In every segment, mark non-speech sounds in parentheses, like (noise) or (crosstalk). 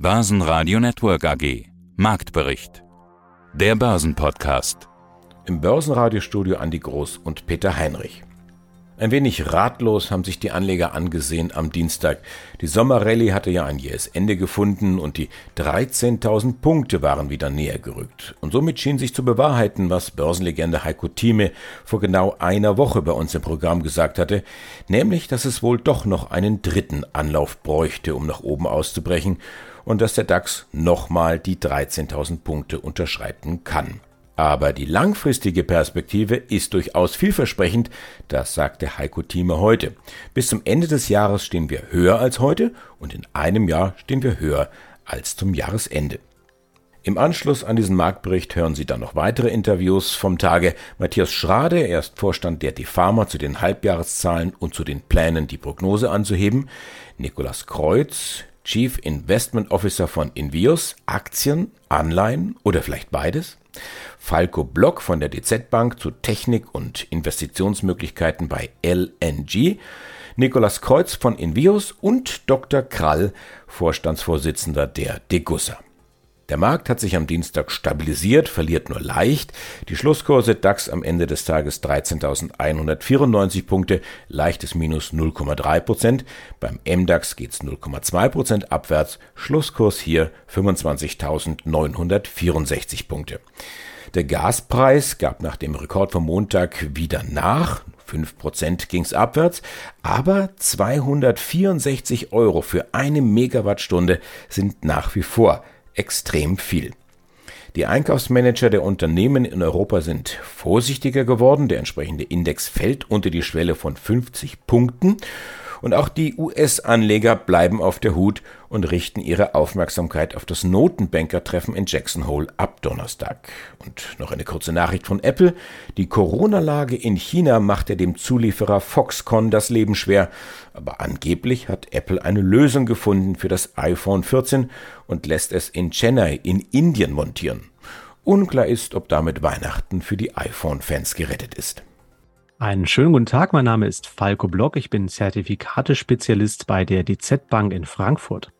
Börsenradio Network AG. Marktbericht. Der Börsenpodcast. Im Börsenradiostudio Andi Groß und Peter Heinrich. Ein wenig ratlos haben sich die Anleger angesehen am Dienstag. Die Sommerrallye hatte ja ein jähes Ende gefunden und die 13.000 Punkte waren wieder näher gerückt. Und somit schien sich zu bewahrheiten, was Börsenlegende Heiko Thieme vor genau einer Woche bei uns im Programm gesagt hatte, nämlich, dass es wohl doch noch einen dritten Anlauf bräuchte, um nach oben auszubrechen und dass der DAX nochmal die 13.000 Punkte unterschreiten kann. Aber die langfristige Perspektive ist durchaus vielversprechend, das sagte Heiko Thieme heute. Bis zum Ende des Jahres stehen wir höher als heute und in einem Jahr stehen wir höher als zum Jahresende. Im Anschluss an diesen Marktbericht hören Sie dann noch weitere Interviews vom Tage. Matthias Schrade, er ist Vorstand der DeFarma zu den Halbjahreszahlen und zu den Plänen, die Prognose anzuheben. Nikolas Kreuz, Chief Investment Officer von Invios, Aktien, Anleihen oder vielleicht beides? Falco Block von der DZ Bank zu Technik und Investitionsmöglichkeiten bei LNG, Nikolas Kreuz von Invios und Dr. Krall, Vorstandsvorsitzender der Degussa. Der Markt hat sich am Dienstag stabilisiert, verliert nur leicht. Die Schlusskurse DAX am Ende des Tages 13.194 Punkte, leichtes Minus 0,3 Prozent. Beim MDAX geht's 0,2 Prozent abwärts. Schlusskurs hier 25.964 Punkte. Der Gaspreis gab nach dem Rekord vom Montag wieder nach. 5% ging's abwärts, aber 264 Euro für eine Megawattstunde sind nach wie vor extrem viel. Die Einkaufsmanager der Unternehmen in Europa sind vorsichtiger geworden. Der entsprechende Index fällt unter die Schwelle von 50 Punkten und auch die US-Anleger bleiben auf der Hut und richten ihre Aufmerksamkeit auf das Notenbankertreffen in Jackson Hole ab Donnerstag. Und noch eine kurze Nachricht von Apple. Die Corona-Lage in China machte dem Zulieferer Foxconn das Leben schwer, aber angeblich hat Apple eine Lösung gefunden für das iPhone 14 und lässt es in Chennai in Indien montieren. Unklar ist, ob damit Weihnachten für die iPhone-Fans gerettet ist. Einen schönen guten Tag, mein Name ist Falco Block, ich bin Zertifikatespezialist bei der DZ Bank in Frankfurt.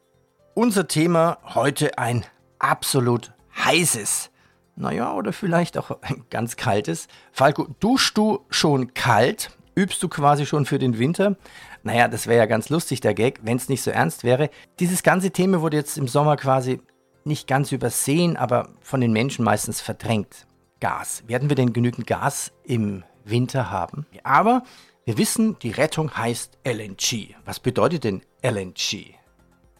Unser Thema heute ein absolut heißes, naja, oder vielleicht auch ein ganz kaltes. Falco, duschst du schon kalt? Übst du quasi schon für den Winter? Naja, das wäre ja ganz lustig, der Gag, wenn es nicht so ernst wäre. Dieses ganze Thema wurde jetzt im Sommer quasi nicht ganz übersehen, aber von den Menschen meistens verdrängt. Gas. Werden wir denn genügend Gas im Winter haben. Aber wir wissen, die Rettung heißt LNG. Was bedeutet denn LNG?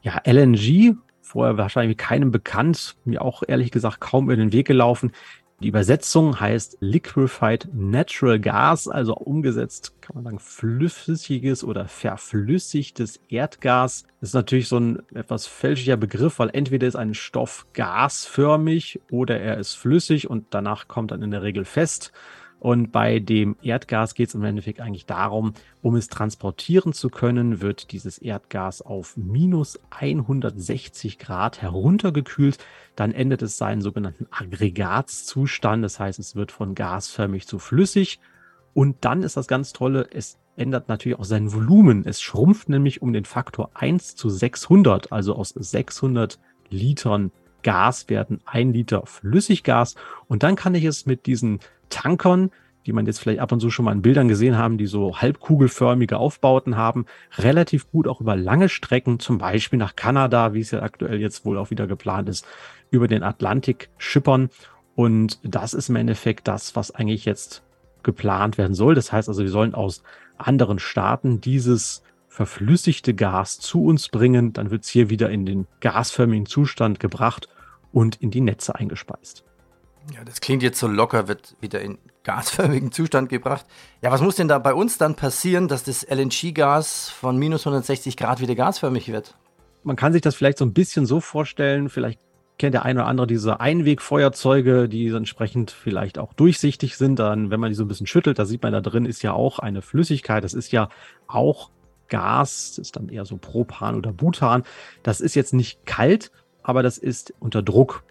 Ja, LNG, vorher wahrscheinlich keinem bekannt, mir auch ehrlich gesagt kaum über den Weg gelaufen. Die Übersetzung heißt Liquefied Natural Gas, also umgesetzt kann man sagen flüssiges oder verflüssigtes Erdgas. Das ist natürlich so ein etwas fälschlicher Begriff, weil entweder ist ein Stoff gasförmig oder er ist flüssig und danach kommt dann in der Regel fest. Und bei dem Erdgas geht es im Endeffekt eigentlich darum, um es transportieren zu können, wird dieses Erdgas auf minus 160 Grad heruntergekühlt. Dann endet es seinen sogenannten Aggregatzustand. Das heißt, es wird von gasförmig zu flüssig. Und dann ist das ganz Tolle, es ändert natürlich auch sein Volumen. Es schrumpft nämlich um den Faktor 1 zu 600, also aus 600 Litern Gas werden ein Liter Flüssiggas. Und dann kann ich es mit diesen Tankern, die man jetzt vielleicht ab und zu schon mal in Bildern gesehen haben, die so halbkugelförmige Aufbauten haben, relativ gut auch über lange Strecken, zum Beispiel nach Kanada, wie es ja aktuell jetzt wohl auch wieder geplant ist, über den Atlantik schippern. Und das ist im Endeffekt das, was eigentlich jetzt geplant werden soll. Das heißt also, wir sollen aus anderen Staaten dieses verflüssigte Gas zu uns bringen. Dann wird es hier wieder in den gasförmigen Zustand gebracht und in die Netze eingespeist. Ja, das klingt jetzt so locker, wird wieder in gasförmigen Zustand gebracht. Ja, was muss denn da bei uns dann passieren, dass das LNG-Gas von minus 160 Grad wieder gasförmig wird? Man kann sich das vielleicht so ein bisschen so vorstellen, vielleicht kennt der eine oder andere diese Einwegfeuerzeuge, die entsprechend vielleicht auch durchsichtig sind. Dann, wenn man die so ein bisschen schüttelt, da sieht man da drin ist ja auch eine Flüssigkeit. Das ist ja auch Gas, das ist dann eher so Propan oder Butan. Das ist jetzt nicht kalt, aber das ist unter Druck.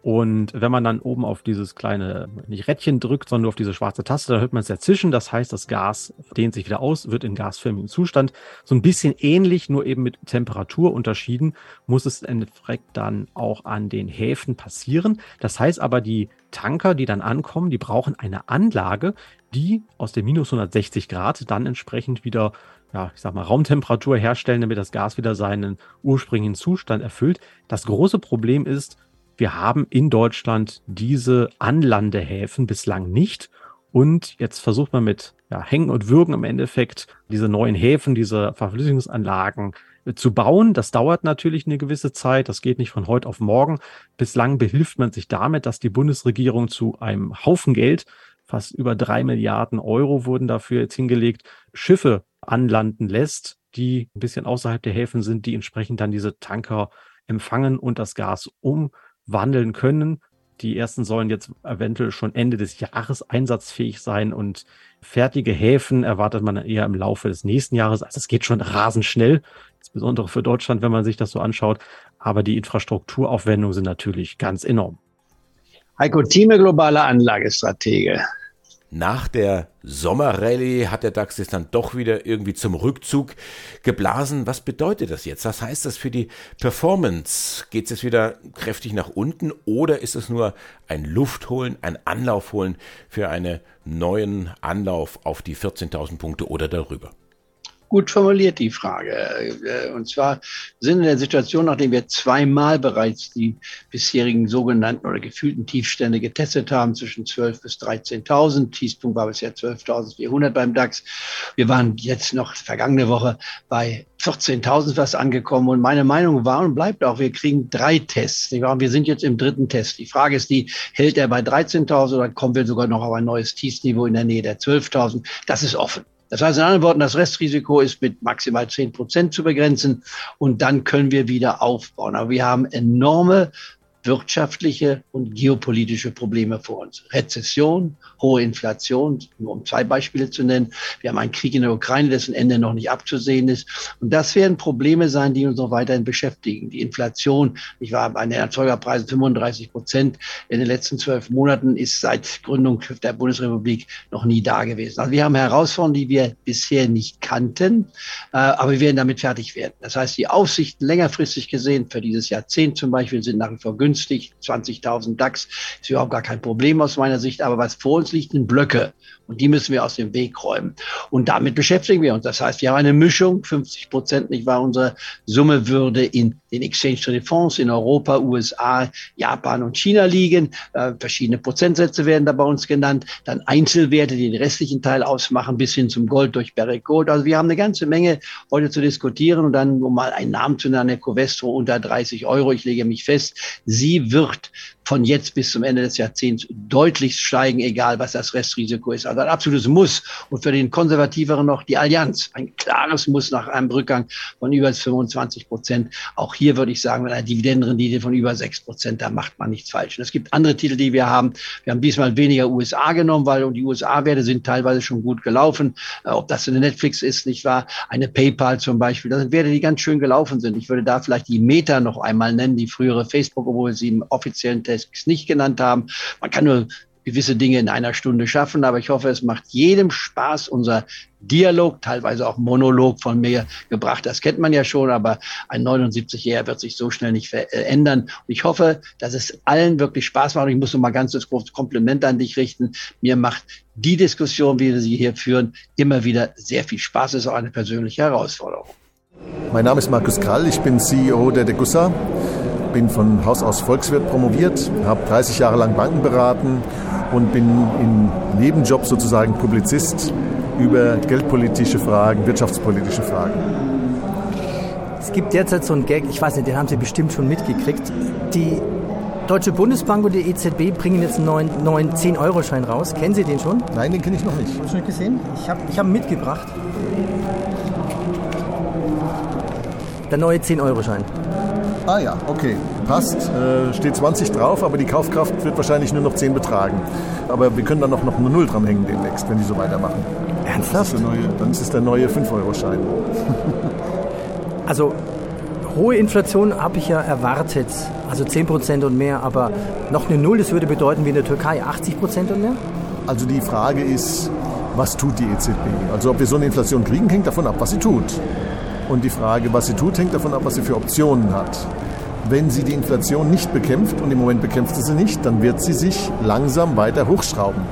Und wenn man dann oben auf dieses kleine, nicht Rädchen drückt, sondern nur auf diese schwarze Taste, dann hört man es ja zischen. Das heißt, das Gas dehnt sich wieder aus, wird in gasförmigen Zustand. So ein bisschen ähnlich, nur eben mit Temperatur unterschieden, muss es im Endeffekt dann auch an den Häfen passieren. Das heißt aber, die Tanker, die dann ankommen, die brauchen eine Anlage, die aus dem minus 160 Grad dann entsprechend wieder ja, ich sag mal, Raumtemperatur herstellen, damit das Gas wieder seinen ursprünglichen Zustand erfüllt. Das große Problem ist, wir haben in Deutschland diese Anlandehäfen bislang nicht. Und jetzt versucht man mit ja, Hängen und Würgen im Endeffekt diese neuen Häfen, diese Verflüssigungsanlagen äh, zu bauen. Das dauert natürlich eine gewisse Zeit. Das geht nicht von heute auf morgen. Bislang behilft man sich damit, dass die Bundesregierung zu einem Haufen Geld, fast über drei Milliarden Euro wurden dafür jetzt hingelegt, Schiffe anlanden lässt, die ein bisschen außerhalb der Häfen sind, die entsprechend dann diese Tanker empfangen und das Gas um wandeln können. Die ersten sollen jetzt eventuell schon Ende des Jahres einsatzfähig sein und fertige Häfen erwartet man eher im Laufe des nächsten Jahres. Also es geht schon rasend schnell, insbesondere für Deutschland, wenn man sich das so anschaut. Aber die Infrastrukturaufwendungen sind natürlich ganz enorm. Heiko Thieme, globaler Anlagestratege. Nach der Sommerrallye hat der DAX jetzt dann doch wieder irgendwie zum Rückzug geblasen. Was bedeutet das jetzt? Was heißt das für die Performance? Geht es jetzt wieder kräftig nach unten oder ist es nur ein Luftholen, ein Anlaufholen für einen neuen Anlauf auf die 14.000 Punkte oder darüber? Gut formuliert, die Frage. Äh, und zwar sind in der Situation, nachdem wir zweimal bereits die bisherigen sogenannten oder gefühlten Tiefstände getestet haben, zwischen 12 bis 13.000. Tiefpunkt war bisher 12.400 beim DAX. Wir waren jetzt noch vergangene Woche bei 14.000 fast angekommen. Und meine Meinung war und bleibt auch, wir kriegen drei Tests. Wir sind jetzt im dritten Test. Die Frage ist die, hält er bei 13.000 oder kommen wir sogar noch auf ein neues Tiefsniveau in der Nähe der 12.000? Das ist offen. Das heißt in anderen Worten, das Restrisiko ist mit maximal zehn Prozent zu begrenzen und dann können wir wieder aufbauen. Aber wir haben enorme wirtschaftliche und geopolitische Probleme vor uns. Rezession, hohe Inflation, nur um zwei Beispiele zu nennen. Wir haben einen Krieg in der Ukraine, dessen Ende noch nicht abzusehen ist. Und das werden Probleme sein, die uns noch weiterhin beschäftigen. Die Inflation, ich war bei den Erzeugerpreisen 35 Prozent in den letzten zwölf Monaten, ist seit Gründung der Bundesrepublik noch nie da gewesen. Also wir haben Herausforderungen, die wir bisher nicht kannten, äh, aber wir werden damit fertig werden. Das heißt, die Aussichten längerfristig gesehen für dieses Jahrzehnt zum Beispiel sind nach wie vor günstig günstig. 20.000 DAX ist überhaupt gar kein Problem aus meiner Sicht. Aber was vor uns liegt, sind Blöcke. Und die müssen wir aus dem Weg räumen. Und damit beschäftigen wir uns. Das heißt, wir haben eine Mischung. 50 Prozent, nicht wahr? Unsere Summe würde in den Exchange Traded Fonds in Europa, USA, Japan und China liegen. Äh, verschiedene Prozentsätze werden da bei uns genannt. Dann Einzelwerte, die den restlichen Teil ausmachen, bis hin zum Gold durch Barrick Gold. Also wir haben eine ganze Menge heute zu diskutieren. Und dann, um mal einen Namen zu nennen, der Covestro unter 30 Euro. Ich lege mich fest, sie wird von jetzt bis zum Ende des Jahrzehnts deutlich steigen, egal was das Restrisiko ist. Also ein absolutes Muss. Und für den Konservativeren noch die Allianz. Ein klares Muss nach einem Rückgang von über 25 Prozent. Auch hier würde ich sagen, mit einer Dividendenrendite von über 6 Prozent, da macht man nichts falsch. Und es gibt andere Titel, die wir haben. Wir haben diesmal weniger USA genommen, weil die USA-Werte sind teilweise schon gut gelaufen. Äh, ob das eine Netflix ist, nicht wahr? Eine PayPal zum Beispiel. Das sind Werte, die ganz schön gelaufen sind. Ich würde da vielleicht die Meta noch einmal nennen, die frühere Facebook, obwohl sie im offiziellen Test es nicht genannt haben. Man kann nur gewisse Dinge in einer Stunde schaffen, aber ich hoffe, es macht jedem Spaß, unser Dialog, teilweise auch Monolog von mir gebracht. Das kennt man ja schon, aber ein 79-Jähriger wird sich so schnell nicht verändern. Und ich hoffe, dass es allen wirklich Spaß macht. Und ich muss noch mal ganz große Kompliment an dich richten. Mir macht die Diskussion, wie wir sie hier führen, immer wieder sehr viel Spaß. Es ist auch eine persönliche Herausforderung. Mein Name ist Markus Krall, ich bin CEO der Degussa bin von Haus aus Volkswirt promoviert, habe 30 Jahre lang Banken beraten und bin im Nebenjob sozusagen Publizist über geldpolitische Fragen, wirtschaftspolitische Fragen. Es gibt derzeit so einen Gag, ich weiß nicht, den haben Sie bestimmt schon mitgekriegt. Die Deutsche Bundesbank und die EZB bringen jetzt einen neuen, neuen 10-Euro-Schein raus. Kennen Sie den schon? Nein, den kenne ich noch nicht. Hast du schon gesehen? Ich habe ich hab ihn mitgebracht. Der neue 10-Euro-Schein. Ah ja, okay, passt. Äh, steht 20 drauf, aber die Kaufkraft wird wahrscheinlich nur noch 10 betragen. Aber wir können dann noch, noch eine Null dranhängen demnächst, wenn die so weitermachen. Ernsthaft? Neue, dann ist es der neue 5-Euro-Schein. (laughs) also hohe Inflation habe ich ja erwartet, also 10% und mehr, aber noch eine Null, das würde bedeuten wie in der Türkei 80% und mehr? Also die Frage ist, was tut die EZB? Also ob wir so eine Inflation kriegen, hängt davon ab, was sie tut. Und die Frage, was sie tut, hängt davon ab, was sie für Optionen hat. Wenn sie die Inflation nicht bekämpft, und im Moment bekämpft sie sie nicht, dann wird sie sich langsam weiter hochschrauben.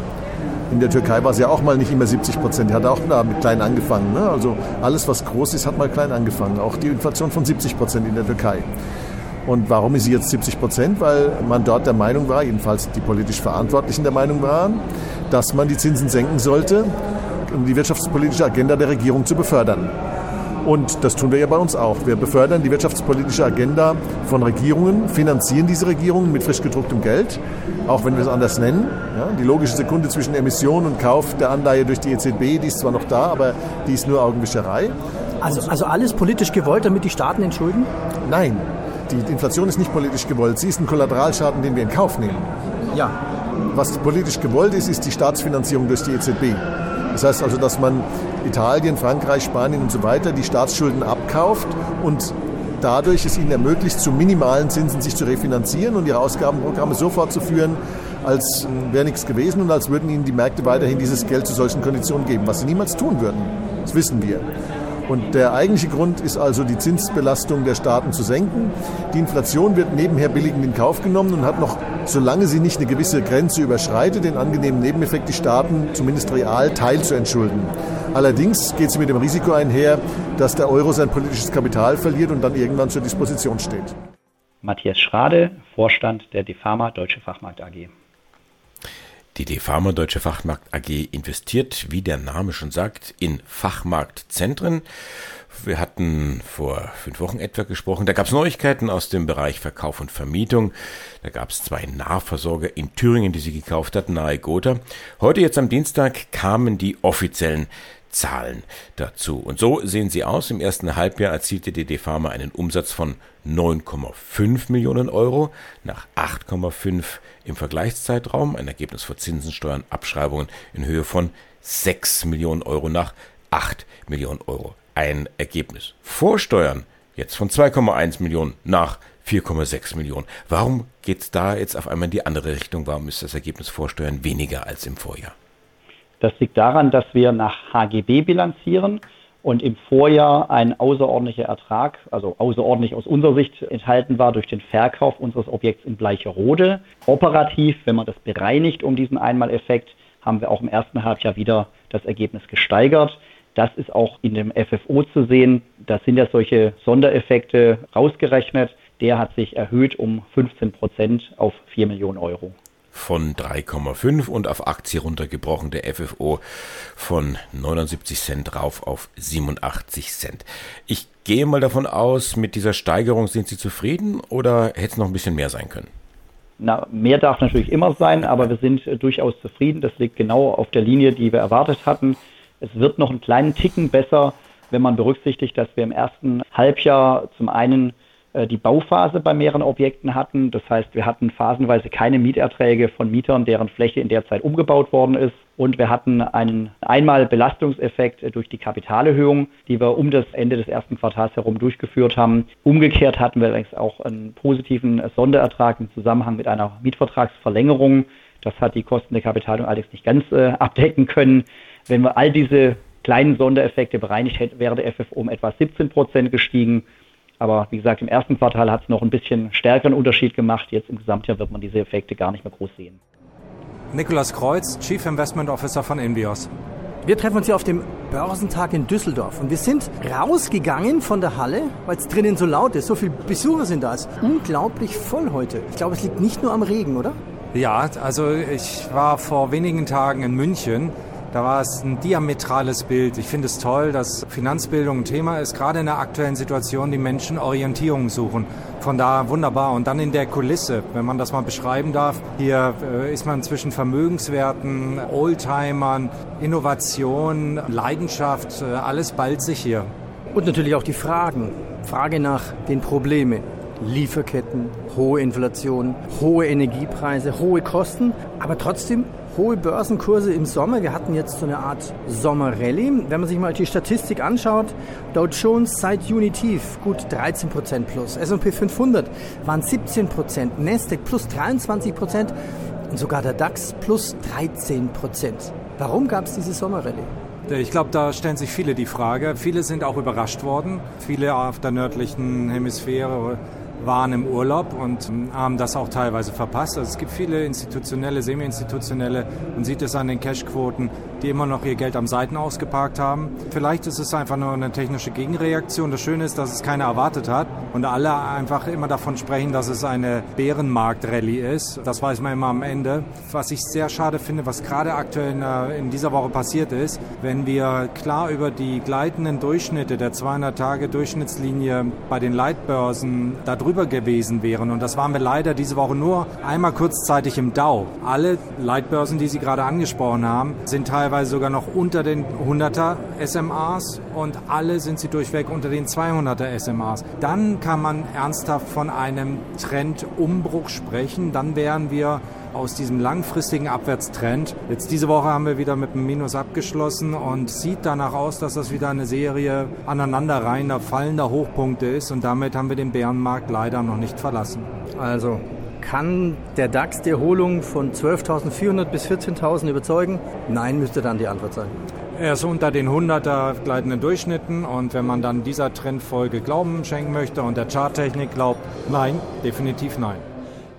In der Türkei war es ja auch mal nicht immer 70 Prozent. Die hat auch mit klein angefangen. Ne? Also alles, was groß ist, hat mal klein angefangen. Auch die Inflation von 70 Prozent in der Türkei. Und warum ist sie jetzt 70 Prozent? Weil man dort der Meinung war, jedenfalls die politisch Verantwortlichen der Meinung waren, dass man die Zinsen senken sollte, um die wirtschaftspolitische Agenda der Regierung zu befördern. Und das tun wir ja bei uns auch. Wir befördern die wirtschaftspolitische Agenda von Regierungen, finanzieren diese Regierungen mit frisch gedrucktem Geld, auch wenn wir es anders nennen. Ja, die logische Sekunde zwischen Emission und Kauf der Anleihe durch die EZB, die ist zwar noch da, aber die ist nur Augenwischerei. Also, also alles politisch gewollt, damit die Staaten entschulden? Nein, die Inflation ist nicht politisch gewollt. Sie ist ein Kollateralschaden, den wir in Kauf nehmen. Ja. Was politisch gewollt ist, ist die Staatsfinanzierung durch die EZB. Das heißt also, dass man Italien, Frankreich, Spanien und so weiter die Staatsschulden abkauft und dadurch es ihnen ermöglicht, zu minimalen Zinsen sich zu refinanzieren und ihre Ausgabenprogramme so fortzuführen, als wäre nichts gewesen und als würden ihnen die Märkte weiterhin dieses Geld zu solchen Konditionen geben, was sie niemals tun würden. Das wissen wir. Und der eigentliche Grund ist also, die Zinsbelastung der Staaten zu senken. Die Inflation wird nebenher billigend in Kauf genommen und hat noch, solange sie nicht eine gewisse Grenze überschreitet, den angenehmen Nebeneffekt, die Staaten zumindest real teilzuentschulden. Allerdings geht sie mit dem Risiko einher, dass der Euro sein politisches Kapital verliert und dann irgendwann zur Disposition steht. Matthias Schrade, Vorstand der DEFAMA Deutsche Fachmarkt AG. Die DEFAMA Deutsche Fachmarkt AG investiert, wie der Name schon sagt, in Fachmarktzentren. Wir hatten vor fünf Wochen etwa gesprochen. Da gab es Neuigkeiten aus dem Bereich Verkauf und Vermietung. Da gab es zwei Nahversorger in Thüringen, die sie gekauft hatten, nahe Gotha. Heute, jetzt am Dienstag, kamen die offiziellen Zahlen dazu. Und so sehen sie aus. Im ersten Halbjahr erzielte die DEFAMA einen Umsatz von 9,5 Millionen Euro nach 8,5 im Vergleichszeitraum. Ein Ergebnis vor Zinsen, Steuern, Abschreibungen in Höhe von 6 Millionen Euro nach 8 Millionen Euro. Ein Ergebnis vor Steuern jetzt von 2,1 Millionen nach 4,6 Millionen. Warum geht es da jetzt auf einmal in die andere Richtung? Warum ist das Ergebnis vor Steuern weniger als im Vorjahr? Das liegt daran, dass wir nach HGB bilanzieren und im Vorjahr ein außerordentlicher Ertrag, also außerordentlich aus unserer Sicht enthalten war durch den Verkauf unseres Objekts in Bleicherode. Operativ, wenn man das bereinigt um diesen Einmaleffekt, haben wir auch im ersten Halbjahr wieder das Ergebnis gesteigert. Das ist auch in dem FFO zu sehen. Da sind ja solche Sondereffekte rausgerechnet. Der hat sich erhöht um 15 Prozent auf 4 Millionen Euro von 3,5 und auf Aktie runtergebrochen der FFO von 79 Cent rauf auf 87 Cent. Ich gehe mal davon aus, mit dieser Steigerung sind Sie zufrieden oder hätte es noch ein bisschen mehr sein können? Na, mehr darf natürlich immer sein, aber wir sind äh, durchaus zufrieden. Das liegt genau auf der Linie, die wir erwartet hatten. Es wird noch einen kleinen Ticken besser, wenn man berücksichtigt, dass wir im ersten Halbjahr zum einen die Bauphase bei mehreren Objekten hatten. Das heißt, wir hatten phasenweise keine Mieterträge von Mietern, deren Fläche in der Zeit umgebaut worden ist. Und wir hatten einen einmal Belastungseffekt durch die Kapitalerhöhung, die wir um das Ende des ersten Quartals herum durchgeführt haben. Umgekehrt hatten wir allerdings auch einen positiven Sonderertrag im Zusammenhang mit einer Mietvertragsverlängerung. Das hat die Kosten der Kapitalerhöhung allerdings nicht ganz äh, abdecken können. Wenn wir all diese kleinen Sondereffekte bereinigt hätten, wäre der FFO um etwa 17 Prozent gestiegen. Aber wie gesagt, im ersten Quartal hat es noch ein bisschen stärkeren Unterschied gemacht. Jetzt im Gesamtjahr wird man diese Effekte gar nicht mehr groß sehen. Nikolas Kreuz, Chief Investment Officer von Invios. Wir treffen uns hier auf dem Börsentag in Düsseldorf und wir sind rausgegangen von der Halle, weil es drinnen so laut ist. So viele Besucher sind da. Es ist unglaublich voll heute. Ich glaube, es liegt nicht nur am Regen, oder? Ja, also ich war vor wenigen Tagen in München da war es ein diametrales Bild. Ich finde es toll, dass Finanzbildung ein Thema ist, gerade in der aktuellen Situation, die Menschen Orientierung suchen. Von da wunderbar. Und dann in der Kulisse, wenn man das mal beschreiben darf. Hier äh, ist man zwischen Vermögenswerten, Oldtimern, Innovation, Leidenschaft, äh, alles ballt sich hier. Und natürlich auch die Fragen. Frage nach den Problemen. Lieferketten, hohe Inflation, hohe Energiepreise, hohe Kosten, aber trotzdem hohe Börsenkurse im Sommer. Wir hatten jetzt so eine Art Sommerrallye. Wenn man sich mal die Statistik anschaut, Dow Jones seit Juni tief, gut 13% plus. S&P 500 waren 17%, Nasdaq plus 23% und sogar der DAX plus 13%. Warum gab es diese Sommerrallye? Ich glaube, da stellen sich viele die Frage. Viele sind auch überrascht worden. Viele auf der nördlichen Hemisphäre waren im Urlaub und haben das auch teilweise verpasst. Also es gibt viele institutionelle, semi-institutionelle, man sieht es an den Cashquoten, die immer noch ihr Geld am Seiten ausgeparkt haben. Vielleicht ist es einfach nur eine technische Gegenreaktion. Das Schöne ist, dass es keiner erwartet hat und alle einfach immer davon sprechen, dass es eine Bärenmarkt-Rallye ist. Das weiß man immer am Ende. Was ich sehr schade finde, was gerade aktuell in, in dieser Woche passiert ist, wenn wir klar über die gleitenden Durchschnitte der 200-Tage-Durchschnittslinie bei den Leitbörsen darüber gewesen wären. Und das waren wir leider diese Woche nur einmal kurzzeitig im Dow. Alle Leitbörsen, die Sie gerade angesprochen haben, sind teilweise teilweise sogar noch unter den 100er SMAs und alle sind sie durchweg unter den 200er SMAs. Dann kann man ernsthaft von einem Trendumbruch sprechen. Dann wären wir aus diesem langfristigen Abwärtstrend. Jetzt diese Woche haben wir wieder mit einem Minus abgeschlossen und sieht danach aus, dass das wieder eine Serie aneinanderreihender, fallender Hochpunkte ist und damit haben wir den Bärenmarkt leider noch nicht verlassen. Also kann der DAX die Erholung von 12.400 bis 14.000 überzeugen? Nein, müsste dann die Antwort sein. Er ist unter den 100er gleitenden Durchschnitten und wenn man dann dieser Trendfolge Glauben schenken möchte und der Charttechnik glaubt, nein, definitiv nein.